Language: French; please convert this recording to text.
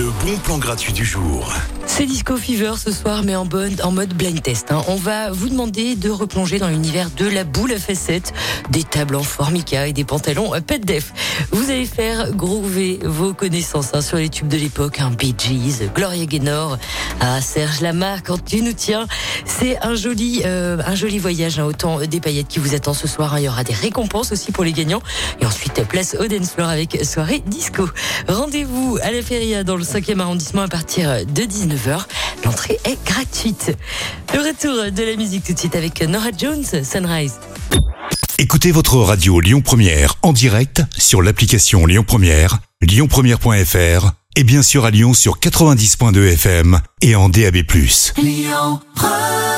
Le bon plan gratuit du jour. C'est Disco Fever ce soir, mais en, mode, en mode blind test. hein. On va vous demander de replonger dans l'univers de la boule à facettes, des tables en formica et des pantalons euh, pet def. Vous allez faire groover vos connaissances hein, sur les tubes de l'époque, hein, Bee Gees, Gloria Gaynor, Serge Lama, quand tu nous tiens. C'est un joli, euh, un joli voyage, autant des paillettes qui vous attend ce soir. Il y aura des récompenses aussi pour les gagnants. Et ensuite, place au dance floor avec soirée disco. Rendez-vous à la Feria dans le 5e arrondissement à partir de 19h. L'entrée est gratuite. Le retour de la musique tout de suite avec Nora Jones, Sunrise. Écoutez votre radio Lyon Première en direct sur l'application Lyon Première, lyonpremière.fr et bien sûr à Lyon sur 90.2 FM et en DAB+. Lyon Première